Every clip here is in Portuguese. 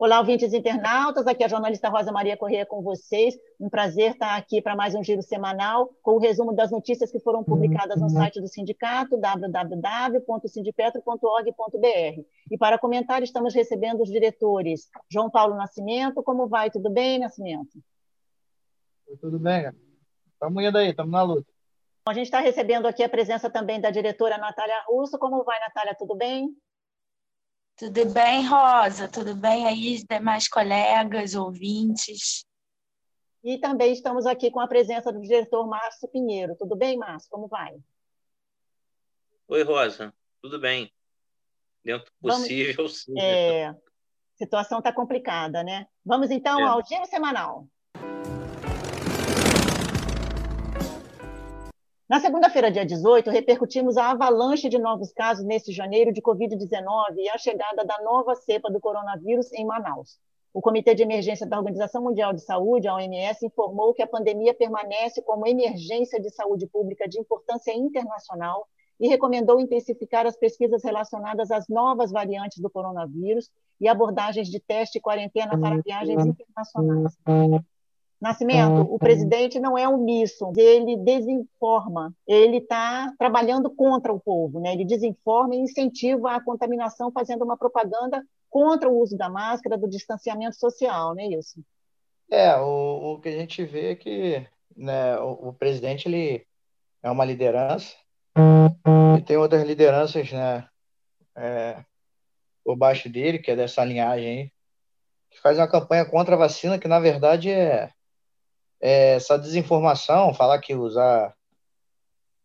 Olá, ouvintes internautas, aqui é a jornalista Rosa Maria Corrêa com vocês. Um prazer estar aqui para mais um giro semanal com o resumo das notícias que foram publicadas no site do sindicato, www.sindipetro.org.br. E para comentar, estamos recebendo os diretores João Paulo Nascimento. Como vai? Tudo bem, Nascimento? Tudo bem, estamos indo aí, estamos na luta. A gente está recebendo aqui a presença também da diretora Natália Russo. Como vai, Natália? Tudo bem? Tudo bem, Rosa? Tudo bem aí, demais colegas, ouvintes? E também estamos aqui com a presença do diretor Márcio Pinheiro. Tudo bem, Márcio? Como vai? Oi, Rosa. Tudo bem. Dentro do possível, Vamos... sim. É... A situação está complicada, né? Vamos então é. ao giro semanal. Na segunda-feira, dia 18, repercutimos a avalanche de novos casos nesse janeiro de Covid-19 e a chegada da nova cepa do coronavírus em Manaus. O Comitê de Emergência da Organização Mundial de Saúde, a OMS, informou que a pandemia permanece como emergência de saúde pública de importância internacional e recomendou intensificar as pesquisas relacionadas às novas variantes do coronavírus e abordagens de teste e quarentena para viagens internacionais. Nascimento, o presidente não é omisso, ele desinforma, ele está trabalhando contra o povo, né? ele desinforma e incentiva a contaminação, fazendo uma propaganda contra o uso da máscara, do distanciamento social, não é isso? É, o, o que a gente vê é que né, o, o presidente ele é uma liderança e tem outras lideranças né, é, por baixo dele, que é dessa linhagem aí, que faz uma campanha contra a vacina, que na verdade é é, essa desinformação, falar que usar,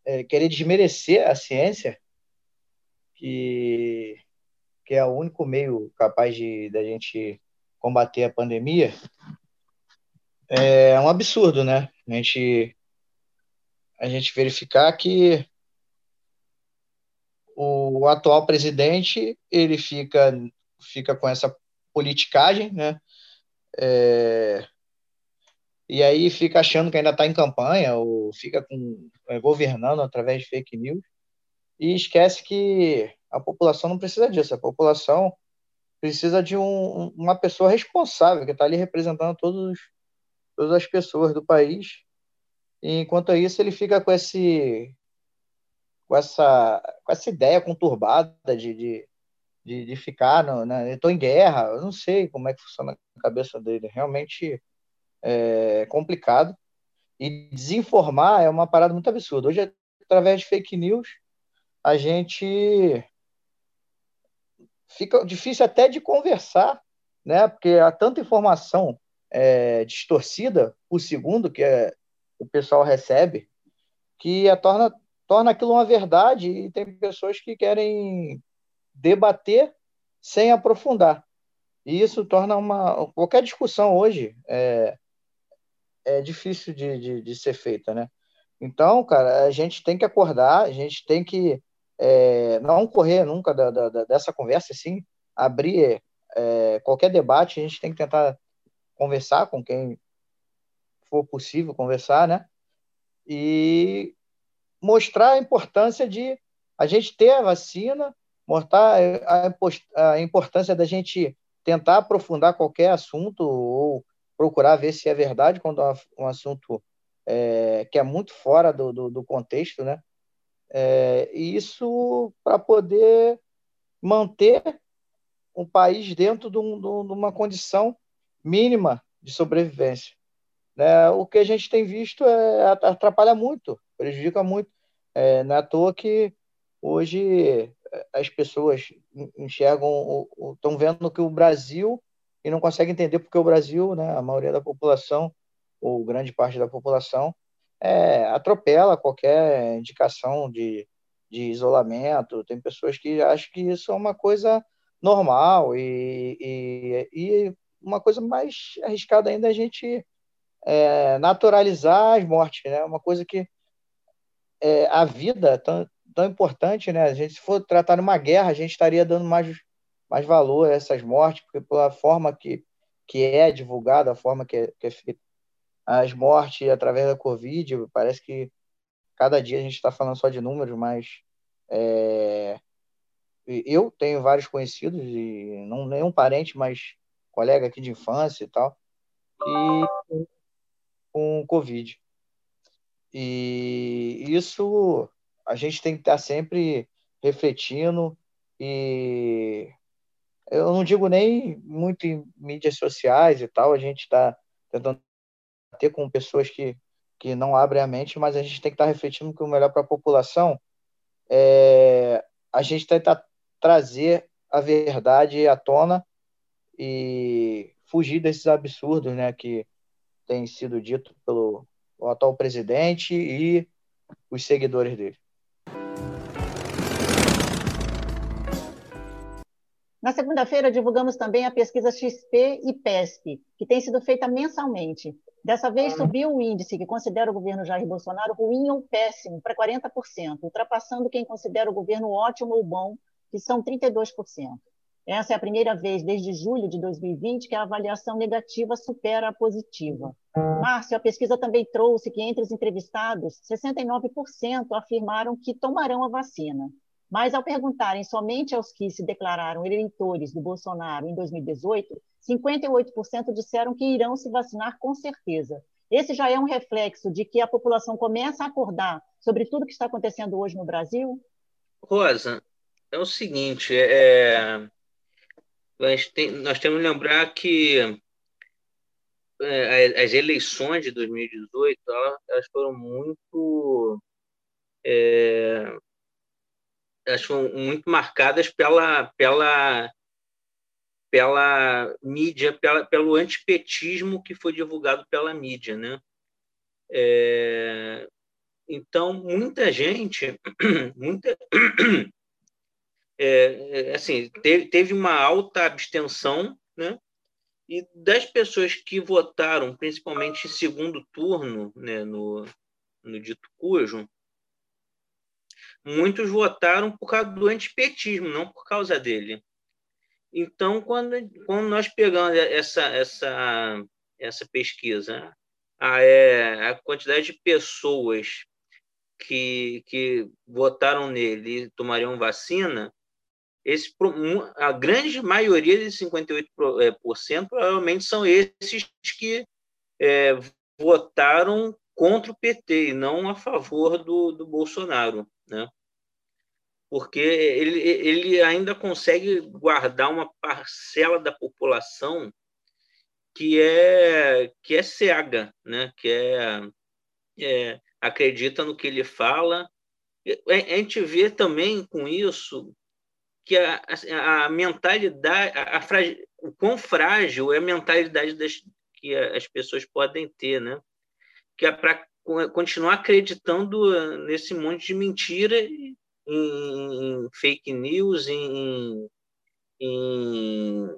é, querer desmerecer a ciência, que, que é o único meio capaz de da gente combater a pandemia, é um absurdo, né? A gente, a gente verificar que o atual presidente ele fica fica com essa politicagem, né? É, e aí fica achando que ainda está em campanha, ou fica com, é, governando através de fake news, e esquece que a população não precisa disso, a população precisa de um, uma pessoa responsável, que está ali representando todos, todas as pessoas do país, e enquanto isso ele fica com, esse, com, essa, com essa ideia conturbada de, de, de, de ficar, no, né? estou em guerra, eu não sei como é que funciona a cabeça dele, realmente é complicado. E desinformar é uma parada muito absurda. Hoje, através de fake news, a gente fica difícil até de conversar, né? Porque há tanta informação é, distorcida por segundo que é, o pessoal recebe, que a torna, torna aquilo uma verdade e tem pessoas que querem debater sem aprofundar. E isso torna uma qualquer discussão hoje é, é difícil de, de, de, ser feita, né? Então, cara, a gente tem que acordar, a gente tem que é, não correr nunca da, da, dessa conversa, assim, abrir é, qualquer debate, a gente tem que tentar conversar com quem for possível conversar, né? E mostrar a importância de a gente ter a vacina, mostrar a, a importância da gente tentar aprofundar qualquer assunto ou procurar ver se é verdade quando é um assunto é, que é muito fora do, do, do contexto, né? É, e isso para poder manter o país dentro de, um, de, uma condição mínima de sobrevivência. Né? O que a gente tem visto é, atrapalha muito, prejudica muito. É, não é à toa que hoje as pessoas enxergam, estão vendo que o Brasil e não consegue entender porque o Brasil, né, a maioria da população, ou grande parte da população, é, atropela qualquer indicação de, de isolamento. Tem pessoas que acham que isso é uma coisa normal e, e, e uma coisa mais arriscada ainda é a gente é, naturalizar as mortes, né? Uma coisa que é, a vida é tão, tão importante, né? A gente, se for tratar uma guerra, a gente estaria dando mais, mais valor a essas mortes, porque pela forma que, que é divulgada, a forma que é, que é feita as mortes através da Covid, parece que cada dia a gente está falando só de números, mas é, eu tenho vários conhecidos, e não nenhum parente, mas colega aqui de infância e tal, e com Covid. E isso a gente tem que estar sempre refletindo e eu não digo nem muito em mídias sociais e tal, a gente está tentando ter com pessoas que, que não abrem a mente, mas a gente tem que estar refletindo que o melhor para a população é a gente tentar trazer a verdade à tona e fugir desses absurdos né, que tem sido dito pelo atual presidente e os seguidores dele. Na segunda-feira, divulgamos também a pesquisa XP e PESP, que tem sido feita mensalmente. Dessa vez, uhum. subiu o índice que considera o governo Jair Bolsonaro ruim ou péssimo para 40%, ultrapassando quem considera o governo ótimo ou bom, que são 32%. Essa é a primeira vez desde julho de 2020 que a avaliação negativa supera a positiva. Márcio, a pesquisa também trouxe que entre os entrevistados, 69% afirmaram que tomarão a vacina. Mas ao perguntarem somente aos que se declararam eleitores do Bolsonaro em 2018, 58% disseram que irão se vacinar com certeza. Esse já é um reflexo de que a população começa a acordar sobre tudo que está acontecendo hoje no Brasil? Rosa, é o seguinte, é, nós, tem, nós temos que lembrar que é, as eleições de 2018 elas foram muito é, elas foram muito marcadas pela pela pela mídia pela, pelo antipetismo que foi divulgado pela mídia né é, então muita gente muita é, é, assim, teve, teve uma alta abstenção, né? E das pessoas que votaram, principalmente em segundo turno, né, no, no dito cujo, muitos votaram por causa do antipetismo, não por causa dele. Então, quando, quando nós pegamos essa, essa, essa pesquisa, a, é, a quantidade de pessoas que, que votaram nele e tomariam vacina, esse, a grande maioria desses 58% é, provavelmente são esses que é, votaram contra o PT e não a favor do, do Bolsonaro, né? porque ele, ele ainda consegue guardar uma parcela da população que é que é cega, né? que é, é acredita no que ele fala. A gente vê também com isso que a, a, a mentalidade, a, a o quão frágil é a mentalidade das, que as pessoas podem ter, né? Que é para continuar acreditando nesse monte de mentira, em, em fake news, em, em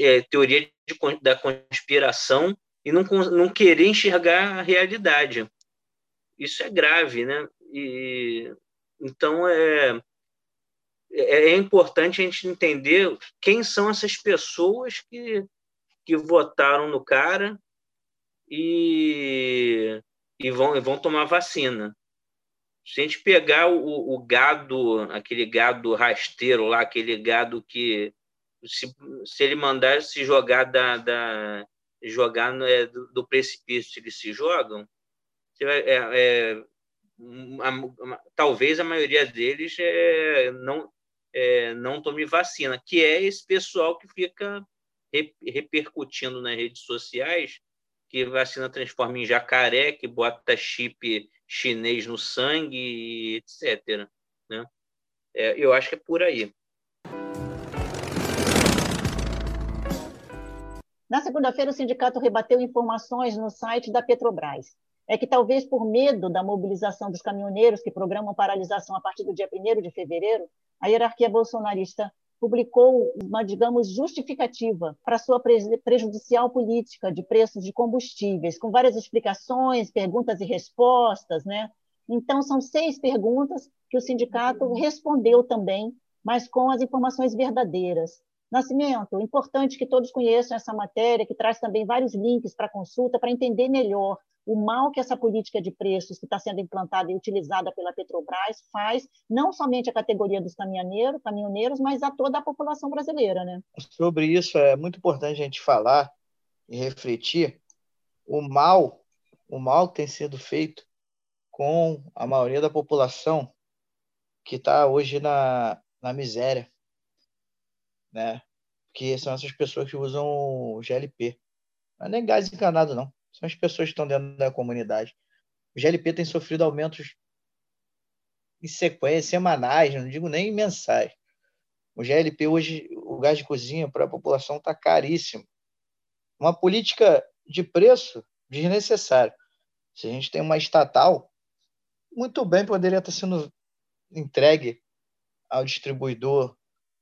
é, teoria de, da conspiração e não, não querer enxergar a realidade. Isso é grave, né? E, então, é, é, é importante a gente entender quem são essas pessoas que, que votaram no cara e, e, vão, e vão tomar vacina. Se a gente pegar o, o gado, aquele gado rasteiro lá, aquele gado que se, se ele mandar se jogar da, da jogar no, é, do, do, precipício, eles se jogam. É, é, a, talvez a maioria deles é, não é, não tome vacina, que é esse pessoal que fica repercutindo nas redes sociais que vacina transforma em jacaré, que bota chip chinês no sangue, etc. Né? É, eu acho que é por aí. Na segunda-feira, o sindicato rebateu informações no site da Petrobras. É que talvez por medo da mobilização dos caminhoneiros que programam paralisação a partir do dia 1 de fevereiro, a hierarquia bolsonarista publicou uma, digamos, justificativa para sua prejudicial política de preços de combustíveis, com várias explicações, perguntas e respostas, né? Então, são seis perguntas que o sindicato respondeu também, mas com as informações verdadeiras. Nascimento, importante que todos conheçam essa matéria, que traz também vários links para consulta, para entender melhor o mal que essa política de preços que está sendo implantada e utilizada pela Petrobras faz, não somente a categoria dos caminhoneiros, caminhoneiros, mas a toda a população brasileira. Né? Sobre isso, é muito importante a gente falar e refletir o mal, o mal que tem sido feito com a maioria da população que está hoje na, na miséria, né? Que são essas pessoas que usam o GLP. Não é nem gás encanado, não. São as pessoas que estão dentro da comunidade. O GLP tem sofrido aumentos em sequência, semanais, não digo nem mensais. O GLP hoje, o gás de cozinha para a população está caríssimo. Uma política de preço desnecessária. Se a gente tem uma estatal, muito bem poderia estar sendo entregue ao distribuidor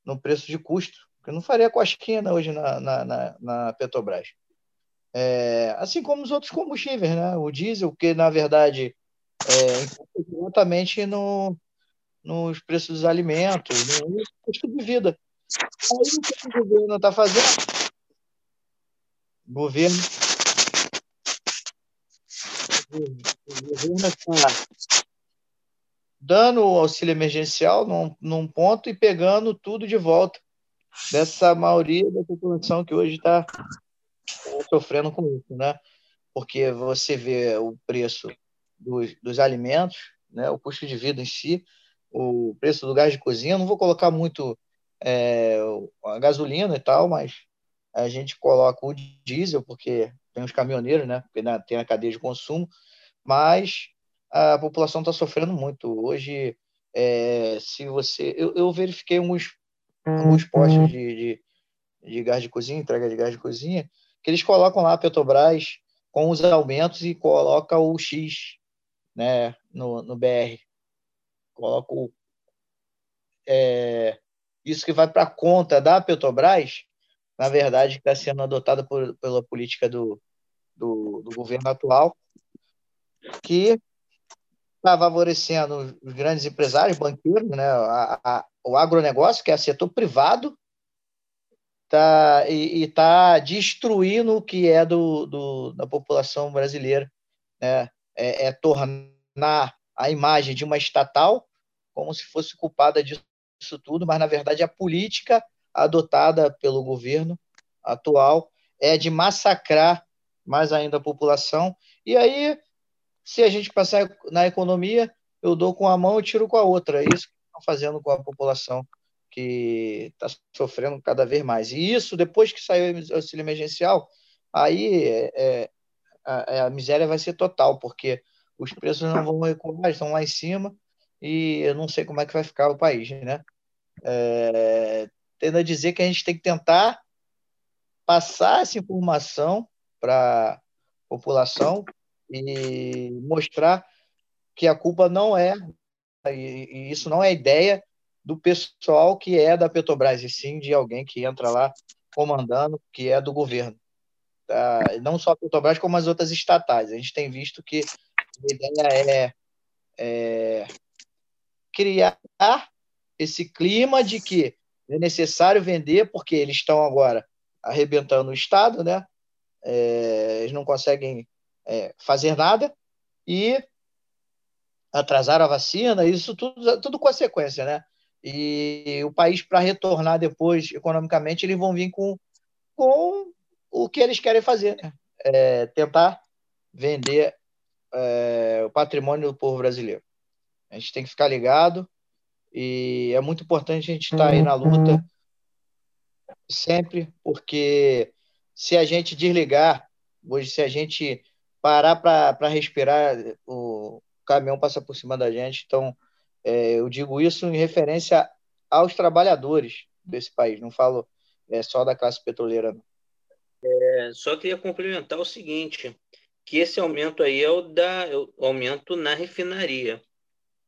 no preço de custo, que não faria cosquinha hoje na, na, na, na Petrobras. É, assim como os outros combustíveis, né? O diesel, que na verdade é diretamente no, nos preços dos alimentos, no custo de vida. Aí o que o governo está fazendo? O governo, o governo está dando o auxílio emergencial num, num ponto e pegando tudo de volta dessa maioria da população que hoje está sofrendo com isso, né? Porque você vê o preço dos, dos alimentos, né? o custo de vida em si, o preço do gás de cozinha, não vou colocar muito é, a gasolina e tal, mas a gente coloca o diesel, porque tem os caminhoneiros, né? Porque tem a cadeia de consumo, mas a população está sofrendo muito. Hoje, é, se você. Eu, eu verifiquei alguns, alguns postos de, de, de, gás de cozinha, entrega de gás de cozinha, que eles colocam lá a Petrobras com os aumentos e coloca o X né, no, no BR. Coloca o, é, isso que vai para a conta da Petrobras, na verdade, está sendo adotada pela política do, do, do governo atual, que está favorecendo os grandes empresários, banqueiros, né, a, a, o agronegócio, que é setor privado, tá, e está destruindo o que é do, do, da população brasileira. Né? É, é, tornar a imagem de uma estatal como se fosse culpada disso tudo, mas na verdade a política adotada pelo governo atual é de massacrar mais ainda a população. E aí se a gente passar na economia, eu dou com a mão e tiro com a outra. É isso que estão fazendo com a população que está sofrendo cada vez mais. E isso, depois que saiu o auxílio emergencial, aí é, é a, a, miséria vai ser total, porque os preços não vão recuar, estão lá em cima, e eu não sei como é que vai ficar o país, né? É, tendo a dizer que a gente tem que tentar passar essa informação para a população, e mostrar que a culpa não é, e, isso não é ideia do pessoal que é da Petrobras, e sim de alguém que entra lá comandando, que é do governo. Tá? Não só a Petrobras, como as outras estatais. A gente tem visto que a ideia é, é criar esse clima de que é necessário vender, porque eles estão agora arrebentando o Estado, né? É, eles não conseguem é, fazer nada e atrasaram a vacina, isso tudo, tudo consequência, né? E o país, para retornar depois economicamente, eles vão vir com, com o que eles querem fazer, né? É, tentar vender é, o patrimônio do povo brasileiro. A gente tem que ficar ligado e é muito importante a gente estar tá aí na luta sempre, porque se a gente desligar, hoje, se a gente parar para respirar, o caminhão passa por cima da gente. Então, é, eu digo isso em referência aos trabalhadores desse país, não falo é, só da classe petroleira. É, só queria complementar o seguinte, que esse aumento aí é o, da, é o aumento na refinaria,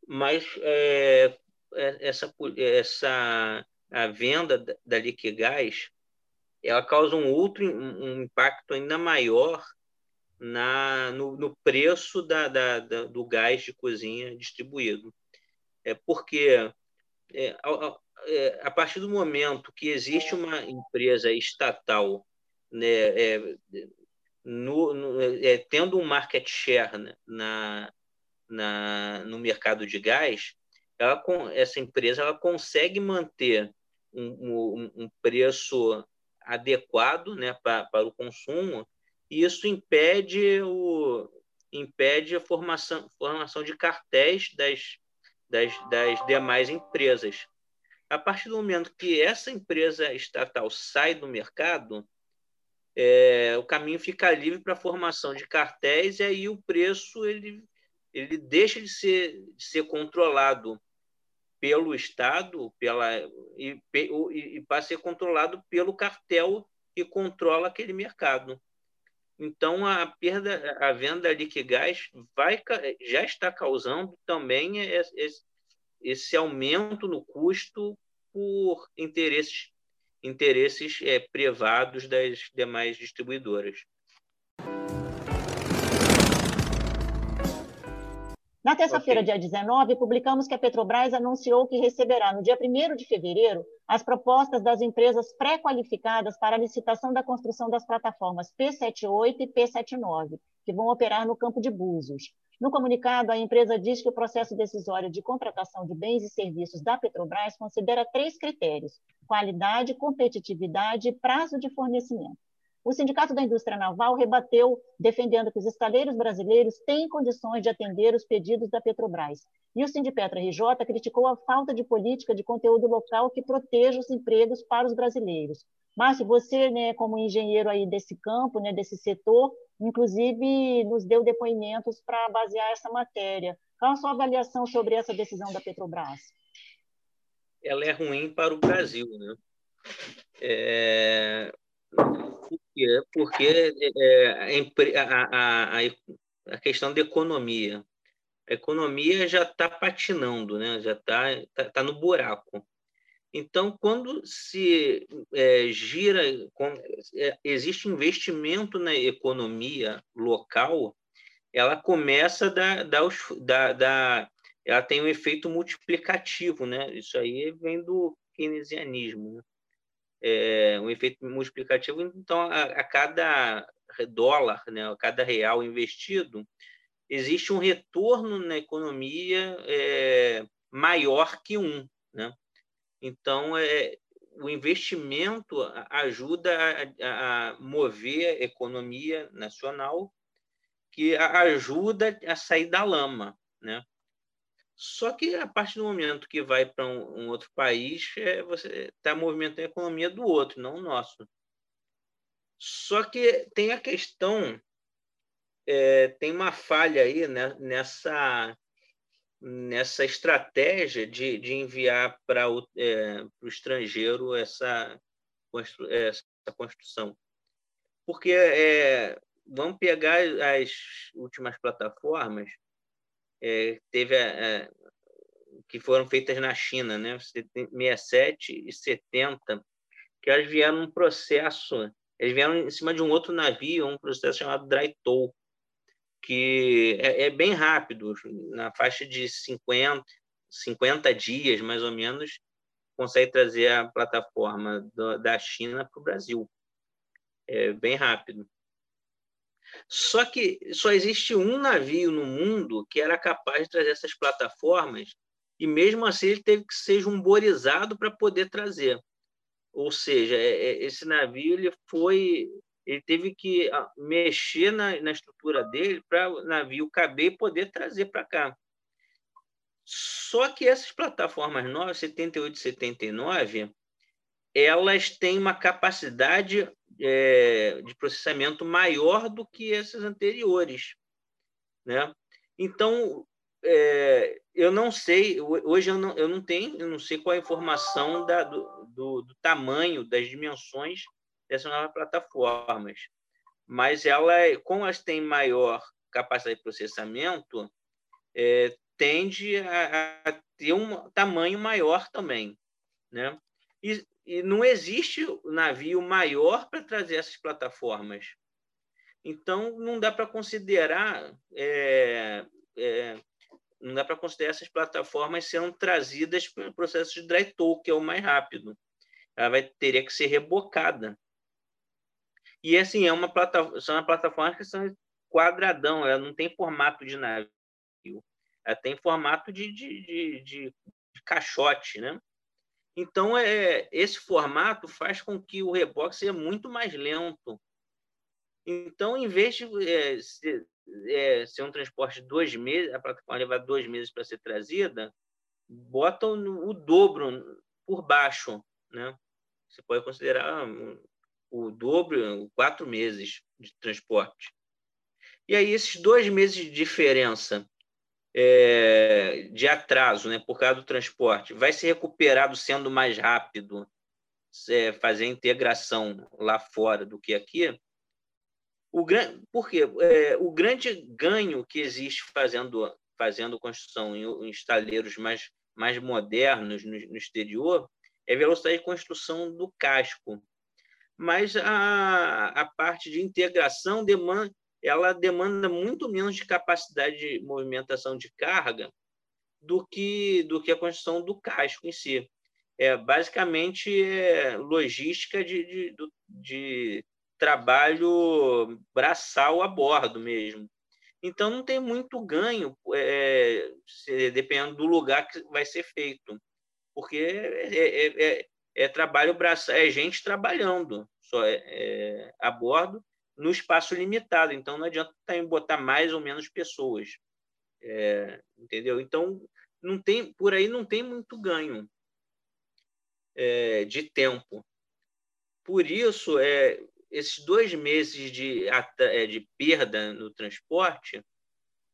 mas é, é essa, essa a venda da Liquigás, ela causa um outro um impacto ainda maior na, no, no preço da, da, da, do gás de cozinha distribuído. É porque é, a, é, a, partir do momento que existe uma empresa estatal né, é, no, no, é, tendo um market share né, na, na, no mercado de gás, ela, essa empresa ela consegue manter um, um, um preço adequado né, para, para o consumo, e isso impede, o, impede a formação, formação de cartéis das, das, das demais empresas. A partir do momento que essa empresa estatal sai do mercado, é, o caminho fica livre para a formação de cartéis e aí o preço ele, ele deixa de ser, de ser controlado pelo Estado pela, e, e, e passa a ser controlado pelo cartel que controla aquele mercado. Então, a perda, a venda da Liquigás vai, já está causando também esse, esse aumento no custo por interesses, interesses é, privados das demais distribuidoras. Na terça-feira, okay. dia 19, publicamos que a Petrobras anunciou que receberá no dia 1 de fevereiro as propostas das empresas pré-qualificadas para a licitação da construção das plataformas P78 e P79, que vão operar no campo de Búzios. No comunicado, a empresa diz que o processo decisório de contratação de bens e serviços da Petrobras considera três critérios: qualidade, competitividade e prazo de fornecimento. O Sindicato da Indústria Naval rebateu, defendendo que os estaleiros brasileiros têm condições de atender os pedidos da Petrobras. E o Sindipetra RJ criticou a falta de política de conteúdo local que proteja os empregos para os brasileiros. Márcio, você, né, como engenheiro aí desse campo, né, desse setor, inclusive nos deu depoimentos para basear essa matéria. Qual a sua avaliação sobre essa decisão da Petrobras? Ela é ruim para o Brasil, né? É, quê? Porque é, a, a, a, questão da economia. A economia já está patinando, né? já está tá, tá no buraco. Então, quando se é, gira, quando, é, existe investimento na economia local, ela começa a dar, dar, dar, ela tem um efeito multiplicativo, né? Isso aí vem do keynesianismo. Né? É, um efeito multiplicativo. Então, a, a, cada dólar, né, a cada real investido, existe um retorno na economia é, maior que um. Né? Então, é, o investimento ajuda a, a mover a economia nacional, que ajuda a sair da lama. Né? Só que a partir do momento que vai para um, um, outro país, é, você está movimentando a economia do outro, não o nosso. Só que tem a questão, é, tem uma falha aí né, nessa, nessa estratégia de, de enviar para o, é, o estrangeiro essa, essa construção. Porque é, vamos pegar as últimas plataformas é, teve a, a, que foram feitas na China, né? 67 e 70, que elas vieram num processo, eles vieram em cima de um outro navio, um processo chamado dry tow, que é, é bem rápido, na faixa de 50, 50 dias, mais ou menos, consegue trazer a plataforma do, da China para o Brasil. É bem rápido. Só que só existe um navio no mundo que era capaz de trazer essas plataformas, e mesmo assim ele teve que ser jumborizado para poder trazer. Ou seja, é, é, esse navio ele foi, ele teve que ah, mexer na, na estrutura dele para o navio caber e poder trazer para cá. Só que essas plataformas novas, 78 e 79, elas têm uma capacidade é, de processamento maior do que essas anteriores, né? Então, é, eu não sei, hoje eu não, eu não tenho, eu não sei qual a informação da, do, do, do tamanho, das dimensões dessas novas plataformas, mas ela, como elas têm maior capacidade de processamento, é, tende a, a, ter um tamanho maior também, né? E, e não existe navio maior para trazer essas plataformas. Então, não dá para considerar é, é, não dá para considerar essas plataformas sendo trazidas pelo processo de dry tow, que é o mais rápido. Ela vai teria que ser rebocada. E assim, é uma plataforma, são plataformas que são quadradão, ela não tem formato de navio. Ela tem formato de, de, de, de, de caixote, né? Então, é, esse formato faz com que o reboque seja muito mais lento. Então, em vez de é, ser, é, ser, um transporte de dois meses, a plataforma levar dois meses para ser trazida, botam o dobro por baixo. Né? Você pode considerar o dobro, quatro meses de transporte. E aí, esses dois meses de diferença é, de atraso, né, por causa do transporte, vai ser recuperado sendo mais rápido, é, fazer a integração lá fora do que aqui. O gran... Por quê? É, o grande ganho que existe fazendo, fazendo construção em, em estaleiros mais, mais modernos no, no exterior é a velocidade de construção do casco. Mas a, a parte de integração demanda, ela demanda muito menos de capacidade de movimentação de carga do que, do que a construção do casco em si. É basicamente é logística de, de, de trabalho braçal a bordo mesmo. Então, não tem muito ganho, é, dependendo do lugar que vai ser feito, porque é, é, é, é trabalho braçal, é gente trabalhando só é, é a bordo no espaço limitado. Então, não adianta botar mais ou menos pessoas. É, entendeu? Então, não tem, por aí não tem muito ganho é, de tempo. Por isso, é, esses dois meses de, é, de perda no transporte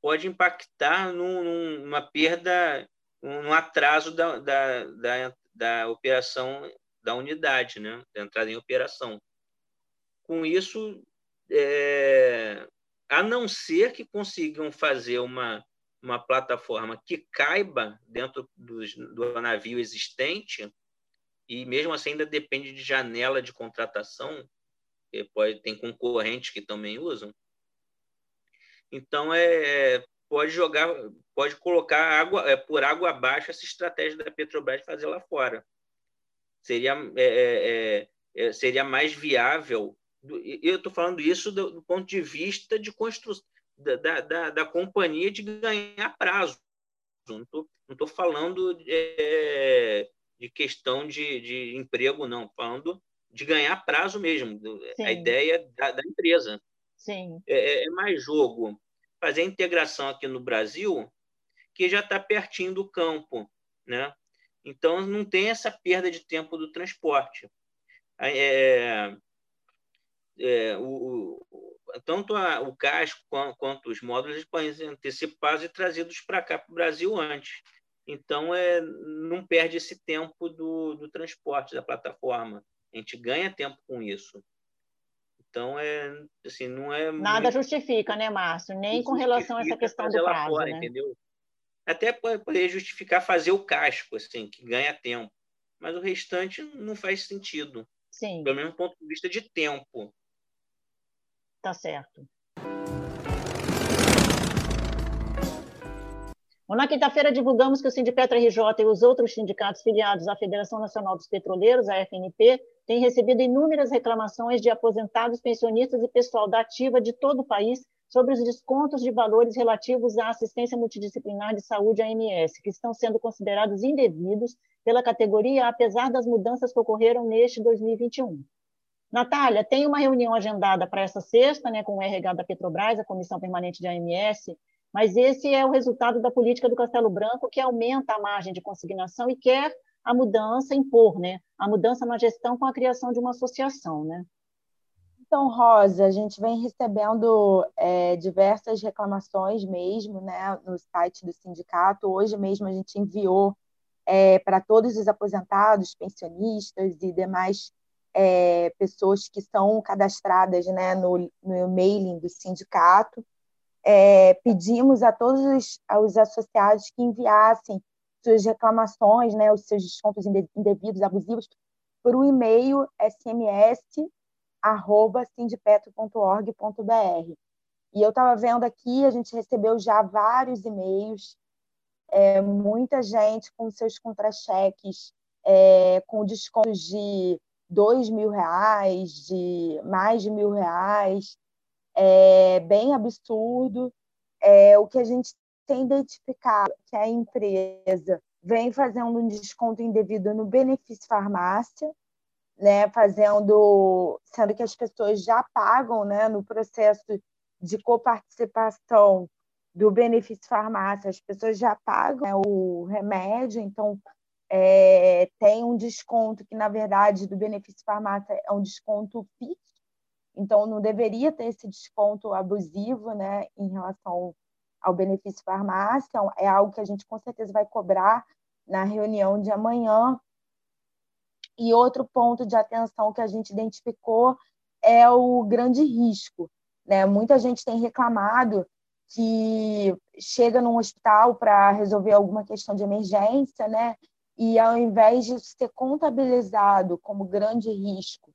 pode impactar num, numa perda, num atraso da, da, da, da operação da unidade, né? da entrada em operação. Com isso, é, a não ser que consigam fazer uma, uma plataforma que caiba dentro do navio existente, e mesmo assim ainda depende de janela de contratação, que pode, tem concorrentes que também usam. Então, é, pode jogar, pode colocar água, é, por água abaixo essa estratégia da Petrobras fazer lá fora. Seria, é, é, é, é seria mais viável eu estou falando isso do, do, ponto de vista de construção da, da, da, companhia de ganhar prazo. Não estou falando de, é, de questão de, de emprego, não. Falando de ganhar prazo mesmo. Sim. A ideia da, da empresa. Sim. É, é, é mais jogo fazer a integração aqui no Brasil, que já está pertinho do campo, né? Então não tem essa perda de tempo do transporte. É, é, o, tanto a, o casco quanto, quanto, os módulos eles podem ser antecipados e trazidos para cá, para o Brasil antes. Então, é, não perde esse tempo do, do transporte da plataforma. A gente ganha tempo com isso. Então, é, assim, não é. Nada muito... justifica, né, Márcio? Nem com relação a essa questão do prazo. Fora, né? entendeu? Até poder justificar fazer o casco, assim, que ganha tempo. Mas o restante não faz sentido. Sim. Pelo menos do ponto de vista de tempo. Tá certo. Na quinta-feira, divulgamos que o Sindipetra RJ e os outros sindicatos filiados à Federação Nacional dos Petroleiros, a FNP, têm recebido inúmeras reclamações de aposentados, pensionistas e pessoal da ativa de todo o país sobre os descontos de valores relativos à assistência multidisciplinar de saúde AMS, que estão sendo considerados indevidos pela categoria, apesar das mudanças que ocorreram neste 2021. Natália, tem uma reunião agendada para essa sexta, né, com o RH da Petrobras, a Comissão Permanente de AMS, mas esse é o resultado da política do Castelo Branco, que aumenta a margem de consignação e quer a mudança, impor né, a mudança na gestão com a criação de uma associação. Né? Então, Rosa, a gente vem recebendo é, diversas reclamações mesmo né, no site do sindicato. Hoje mesmo a gente enviou é, para todos os aposentados, pensionistas e demais é, pessoas que são cadastradas né, no, no mailing do sindicato. É, pedimos a todos os, os, associados que enviassem suas reclamações, né, os seus descontos indevidos, abusivos, para o e-mail sms@sindipetro.org.br. E eu estava vendo aqui, a gente recebeu já vários e-mails, é, muita gente com seus contra-cheques é, com descontos de dois mil reais, de mais de mil reais, é bem absurdo. É, o que a gente tem identificado que a empresa vem fazendo um desconto indevido no benefício farmácia, né, fazendo, sendo que as pessoas já pagam, né, no processo de coparticipação do benefício farmácia, as pessoas já pagam né, o remédio, então é, tem um desconto que, na verdade, do benefício farmácia é um desconto fixo, então não deveria ter esse desconto abusivo né, em relação ao benefício farmácia, é algo que a gente com certeza vai cobrar na reunião de amanhã. E outro ponto de atenção que a gente identificou é o grande risco. Né? Muita gente tem reclamado que chega num hospital para resolver alguma questão de emergência, né? E ao invés de ser contabilizado como grande risco,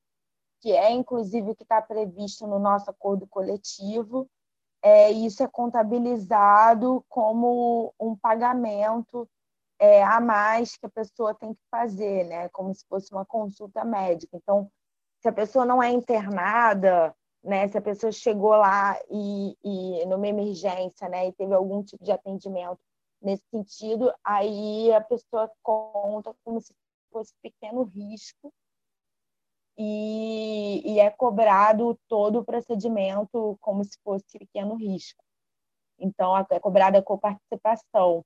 que é inclusive o que está previsto no nosso acordo coletivo, é, isso é contabilizado como um pagamento é, a mais que a pessoa tem que fazer, né? como se fosse uma consulta médica. Então, se a pessoa não é internada, né? se a pessoa chegou lá e, e numa emergência né? e teve algum tipo de atendimento nesse sentido, aí a pessoa conta como se fosse pequeno risco e, e é cobrado todo o procedimento como se fosse pequeno risco. Então, é cobrada com participação.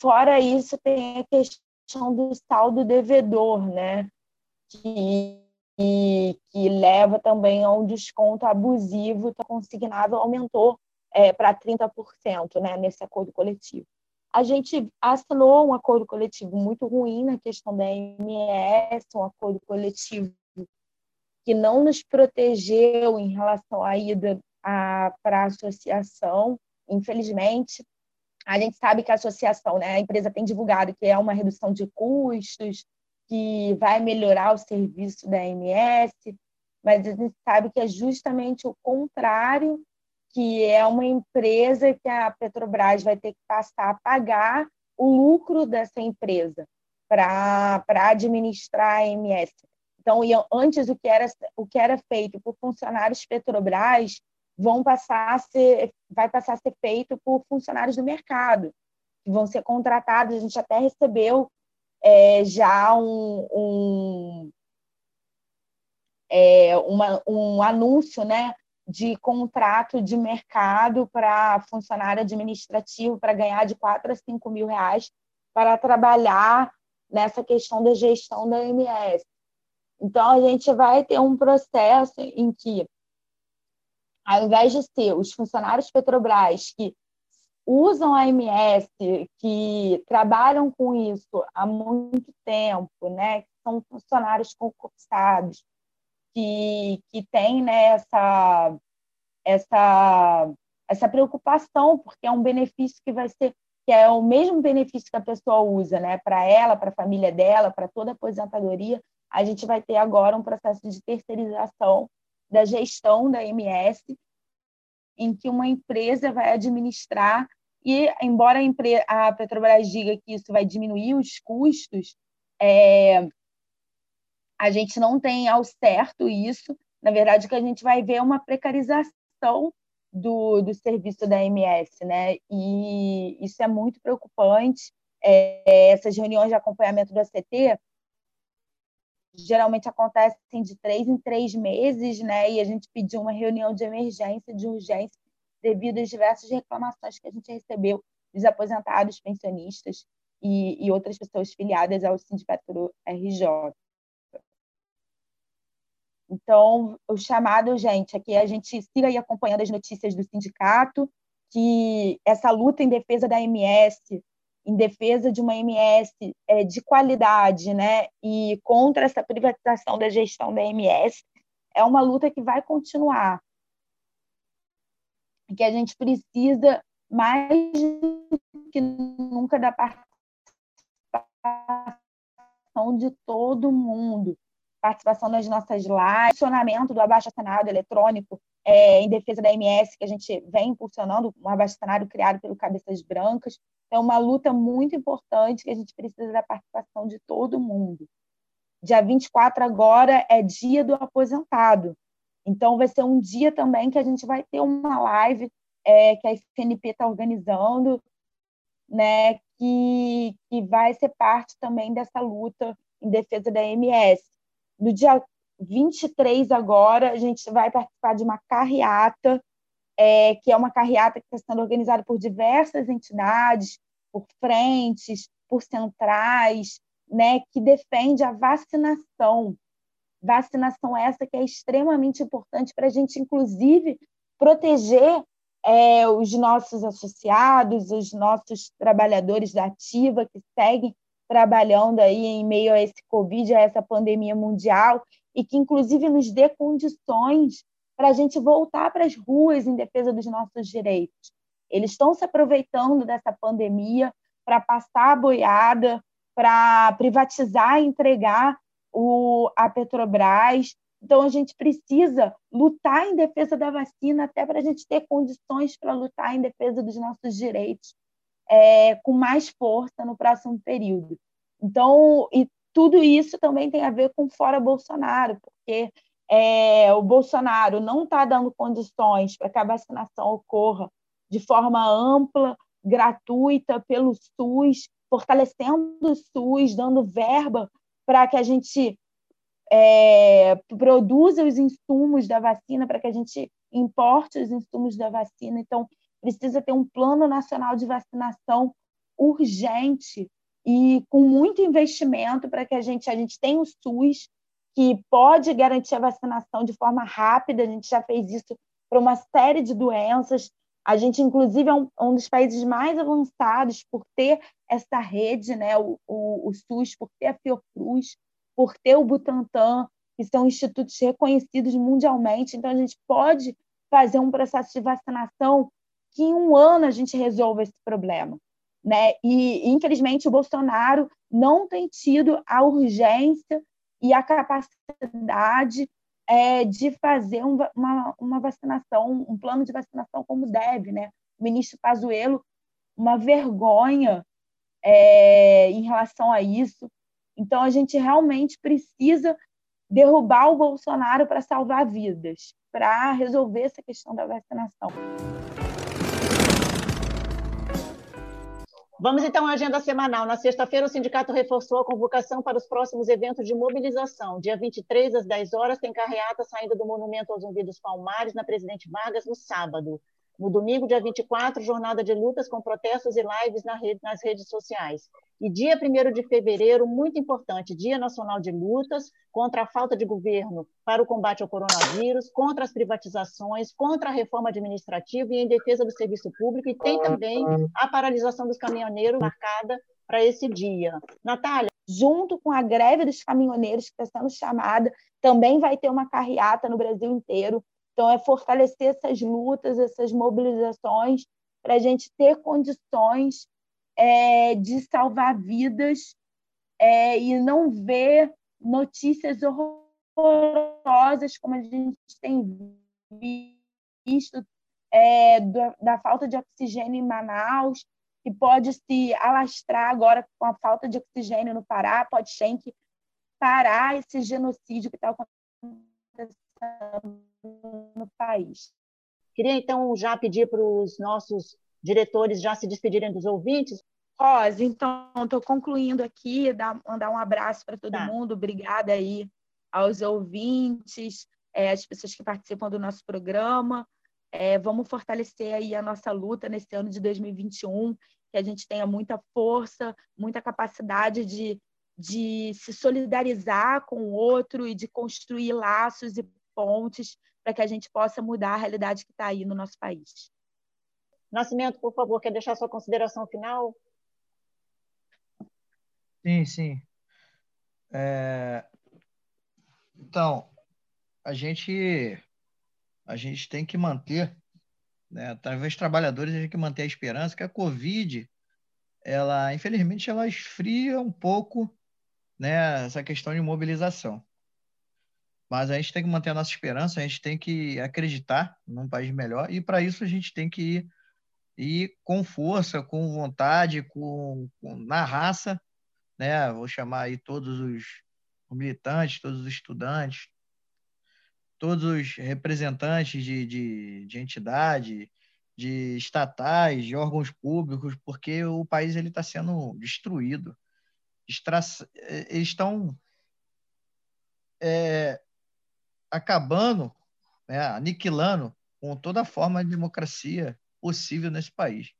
Fora isso, tem a questão do saldo devedor, né? Que, que leva também a um desconto abusivo, tá consignado aumentou é, para 30% né, nesse acordo coletivo. A gente assinou um acordo coletivo muito ruim na questão da MS, um acordo coletivo que não nos protegeu em relação à ida para a associação, infelizmente. A gente sabe que a associação, né, a empresa tem divulgado que é uma redução de custos, que vai melhorar o serviço da MS, mas a gente sabe que é justamente o contrário que é uma empresa que a Petrobras vai ter que passar a pagar o lucro dessa empresa para administrar a MS. Então, antes o que era o que era feito por funcionários Petrobras vão passar a ser vai passar a ser feito por funcionários do mercado que vão ser contratados. A gente até recebeu é, já um, um, é, uma, um anúncio, né, de contrato de mercado para funcionário administrativo para ganhar de 4 a 5 mil reais para trabalhar nessa questão da gestão da MS. Então, a gente vai ter um processo em que, ao invés de ser os funcionários Petrobras que usam a MS, que trabalham com isso há muito tempo, né, que são funcionários concursados, que, que tem né, essa, essa, essa preocupação, porque é um benefício que vai ser que é o mesmo benefício que a pessoa usa, né, para ela, para a família dela, para toda a aposentadoria, a gente vai ter agora um processo de terceirização da gestão da MS, em que uma empresa vai administrar e, embora a, Petrobras diga que isso vai diminuir os custos, é, a gente não tem ao certo isso. Na verdade, o que a gente vai ver é uma precarização do, do serviço da MS, né? E isso é muito preocupante. É, essas reuniões de acompanhamento do ACT geralmente acontecem de três em três meses, né? E a gente pediu uma reunião de emergência, de urgência, devido às diversas reclamações que a gente recebeu dos aposentados, pensionistas e, e outras pessoas filiadas ao Sindicato RJ. Então, o chamado, gente, é que a gente siga aí acompanhando as notícias do sindicato, que essa luta em defesa da MS, em defesa de uma MS é, de qualidade, né, e contra essa privatização da gestão da MS, é uma luta que vai continuar. Que a gente precisa mais do que nunca da participação de todo mundo participação nas nossas lives, funcionamento do abaixo-assinado eletrônico é, em defesa da MS, que a gente vem impulsionando, um abaixo-assinado criado pelo Cabeças Brancas. É uma luta muito importante que a gente precisa da participação de todo mundo. Dia 24 agora é dia do aposentado. Então, vai ser um dia também que a gente vai ter uma live é, que a FNP está organizando, né, que, que vai ser parte também dessa luta em defesa da MS. No dia 23 agora, a gente vai participar de uma carreata, é, que é uma carreata que está sendo organizada por diversas entidades, por frentes, por centrais, né, que defende a vacinação. Vacinação essa que é extremamente importante para a gente, inclusive, proteger é, os nossos associados, os nossos trabalhadores da ativa que seguem trabalhando aí em meio a esse Covid, a essa pandemia mundial, e que, inclusive, nos dê condições para a gente voltar para as ruas em defesa dos nossos direitos. Eles estão se aproveitando dessa pandemia para passar a boiada, para privatizar e entregar o, a Petrobras. Então, a gente precisa lutar em defesa da vacina, até para a gente ter condições para lutar em defesa dos nossos direitos é, com mais força no próximo período. Então, e tudo isso também tem a ver com fora Bolsonaro, porque é, o Bolsonaro não está dando condições para que a vacinação ocorra de forma ampla, gratuita, pelo SUS, fortalecendo o SUS, dando verba para que a gente é, produza os insumos da vacina, para que a gente importe os insumos da vacina. Então, precisa ter um plano nacional de vacinação urgente e com muito investimento para que a gente, a gente tenha o SUS, que pode garantir a vacinação de forma rápida, a gente já fez isso para uma série de doenças. A gente, inclusive, é um, um dos países mais avançados por ter essa rede, né? o, o, o SUS, por ter a Fiocruz, por ter o Butantan, que são institutos reconhecidos mundialmente. Então, a gente pode fazer um processo de vacinação que em um ano a gente resolva esse problema. Né? E, infelizmente, o Bolsonaro não tem tido a urgência e a capacidade é, de fazer um, uma, uma vacinação, um plano de vacinação como deve. Né? O ministro Pazuello, uma vergonha é, em relação a isso. Então, a gente realmente precisa derrubar o Bolsonaro para salvar vidas, para resolver essa questão da vacinação. Vamos então à agenda semanal. Na sexta-feira, o sindicato reforçou a convocação para os próximos eventos de mobilização. Dia 23, às 10 horas, tem carreata saindo do Monumento aos Zumbi dos Palmares, na Presidente Vargas, no sábado. No domingo, dia 24, jornada de lutas com protestos e lives nas redes sociais. E dia 1 de fevereiro, muito importante, Dia Nacional de Lutas contra a falta de governo para o combate ao coronavírus, contra as privatizações, contra a reforma administrativa e em defesa do serviço público. E tem também a paralisação dos caminhoneiros marcada para esse dia. Natália? Junto com a greve dos caminhoneiros, que está sendo chamada, também vai ter uma carreata no Brasil inteiro. Então, é fortalecer essas lutas, essas mobilizações, para a gente ter condições é, de salvar vidas é, e não ver notícias horrorosas como a gente tem visto é, da, da, falta de oxigênio em Manaus, que pode se alastrar agora com a falta de oxigênio no Pará, pode que parar esse genocídio que está acontecendo país. Queria então já pedir para os nossos diretores já se despedirem dos ouvintes. Rosa, então, estou concluindo aqui, dar, mandar um abraço para todo tá. mundo, obrigada aí aos ouvintes, é, as pessoas que participam do nosso programa. É, vamos fortalecer aí a nossa luta nesse ano de 2021, que a gente tenha muita força, muita capacidade de, de se solidarizar com o outro e de construir laços e pontes para que a gente possa mudar a realidade que está aí no nosso país. Nascimento, por favor, quer deixar sua consideração final? Sim, sim. É... Então, a gente a gente tem que manter, né, através dos trabalhadores, a gente tem que manter a esperança que a Covid, ela, infelizmente, ela esfria um pouco né, essa questão de mobilização. Mas a gente tem que manter a nossa esperança, a gente tem que acreditar num país melhor, e para isso a gente tem que ir, ir com força, com vontade, com, com, na raça, né? Vou chamar aí todos os militantes, todos os estudantes, todos os representantes de, de, de entidade, de estatais, de órgãos públicos, porque o país ele está sendo destruído. Extra... Eles estão é, acabando, né, aniquilando com toda forma de democracia possível nesse país.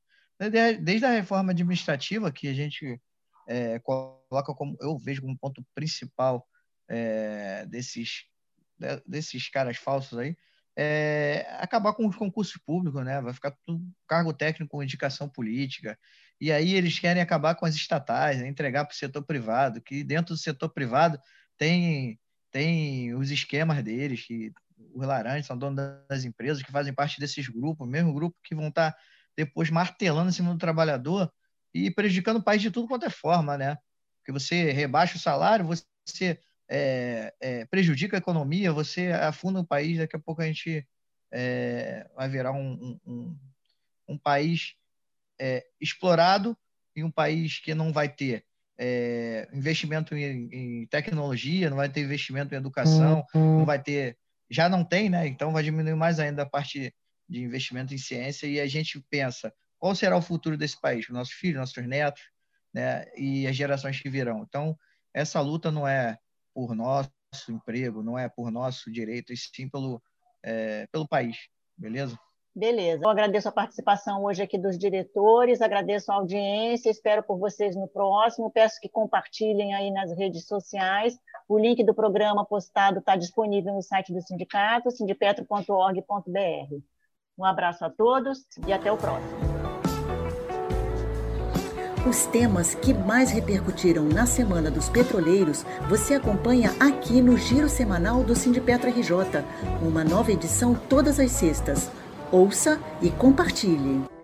Desde a reforma administrativa, que a gente é, coloca como, eu vejo como ponto principal é, desses, desses caras falsos aí, é, acabar com os concursos públicos, né? Vai ficar tudo cargo técnico com indicação política. E aí eles querem acabar com as estatais, né? entregar para o setor privado, que dentro do setor privado tem, tem os esquemas deles, que os laranjas são donos das empresas, que fazem parte desses grupos, mesmo grupo que vão estar tá depois martelando em cima do trabalhador e prejudicando o país de tudo quanto é forma, né? Porque você rebaixa o salário, você é, é, prejudica a economia, você afunda o país, daqui a pouco a gente é, vai virar um, um, um país é, explorado e um país que não vai ter é, investimento em, em, tecnologia, não vai ter investimento em educação, não vai ter, já não tem, né? Então vai diminuir mais ainda a parte de investimento em ciência e a gente pensa qual será o futuro desse país, nossos filhos, nossos netos, né? E as gerações que virão. Então essa luta não é por nosso emprego, não é por nosso direito, e sim pelo, é, pelo país, beleza? Beleza. Eu agradeço a participação hoje aqui dos diretores, agradeço a audiência, espero por vocês no próximo. Peço que compartilhem aí nas redes sociais. O link do programa postado está disponível no site do sindicato, sindipetro.org.br. Um abraço a todos e até o próximo. Os temas que mais repercutiram na Semana dos Petroleiros você acompanha aqui no Giro Semanal do Sindipetro RJ, uma nova edição todas as sextas. Ouça e compartilhe.